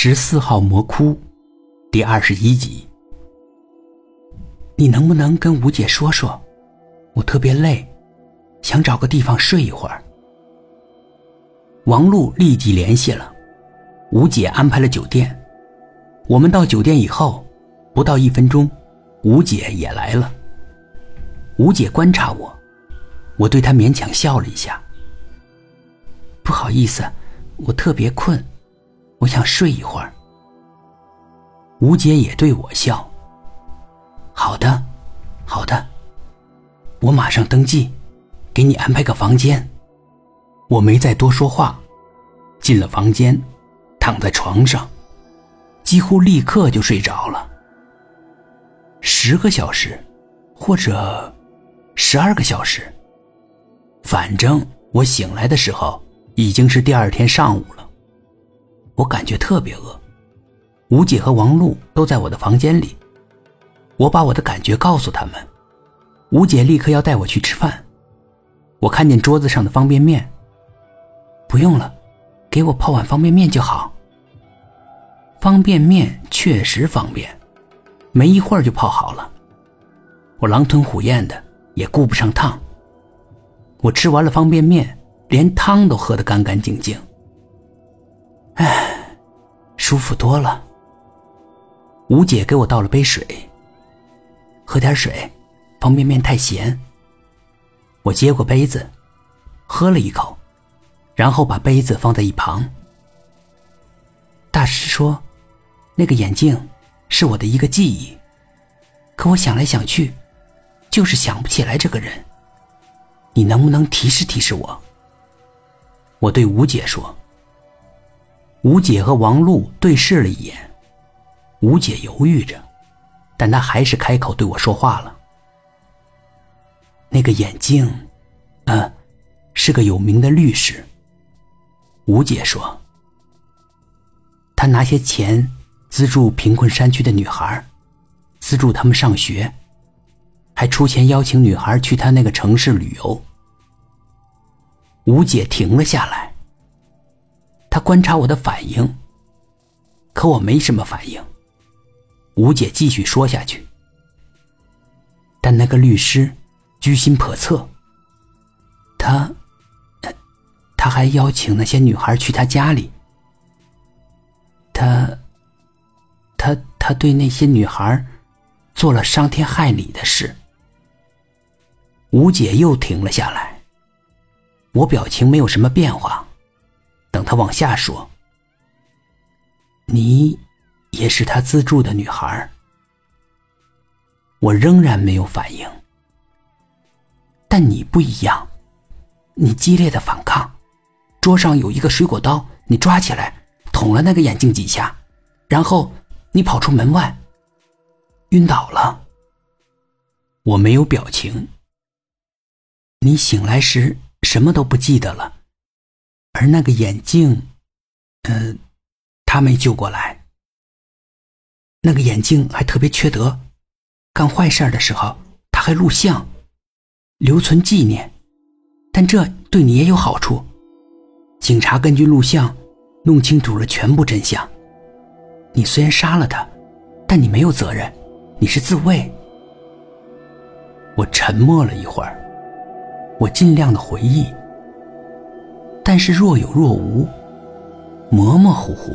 十四号魔窟，第二十一集。你能不能跟吴姐说说？我特别累，想找个地方睡一会儿。王璐立即联系了，吴姐安排了酒店。我们到酒店以后，不到一分钟，吴姐也来了。吴姐观察我，我对她勉强笑了一下。不好意思，我特别困。我想睡一会儿。吴姐也对我笑。好的，好的，我马上登记，给你安排个房间。我没再多说话，进了房间，躺在床上，几乎立刻就睡着了。十个小时，或者十二个小时，反正我醒来的时候已经是第二天上午了。我感觉特别饿，吴姐和王璐都在我的房间里。我把我的感觉告诉他们，吴姐立刻要带我去吃饭。我看见桌子上的方便面，不用了，给我泡碗方便面就好。方便面确实方便，没一会儿就泡好了。我狼吞虎咽的，也顾不上烫。我吃完了方便面，连汤都喝得干干净净。唉，舒服多了。吴姐给我倒了杯水，喝点水，方便面太咸。我接过杯子，喝了一口，然后把杯子放在一旁。大师说，那个眼镜是我的一个记忆，可我想来想去，就是想不起来这个人。你能不能提示提示我？我对吴姐说。吴姐和王璐对视了一眼，吴姐犹豫着，但她还是开口对我说话了。那个眼镜，嗯，是个有名的律师。吴姐说，他拿些钱资助贫困山区的女孩，资助他们上学，还出钱邀请女孩去他那个城市旅游。吴姐停了下来。他观察我的反应，可我没什么反应。吴姐继续说下去，但那个律师居心叵测。他，他还邀请那些女孩去他家里。他，他，他对那些女孩做了伤天害理的事。吴姐又停了下来，我表情没有什么变化。等他往下说，你也是他资助的女孩。我仍然没有反应，但你不一样，你激烈的反抗。桌上有一个水果刀，你抓起来捅了那个眼镜几下，然后你跑出门外，晕倒了。我没有表情。你醒来时什么都不记得了。而那个眼镜，嗯，他没救过来。那个眼镜还特别缺德，干坏事的时候他还录像，留存纪念。但这对你也有好处，警察根据录像弄清楚了全部真相。你虽然杀了他，但你没有责任，你是自卫。我沉默了一会儿，我尽量的回忆。但是若有若无，模模糊糊。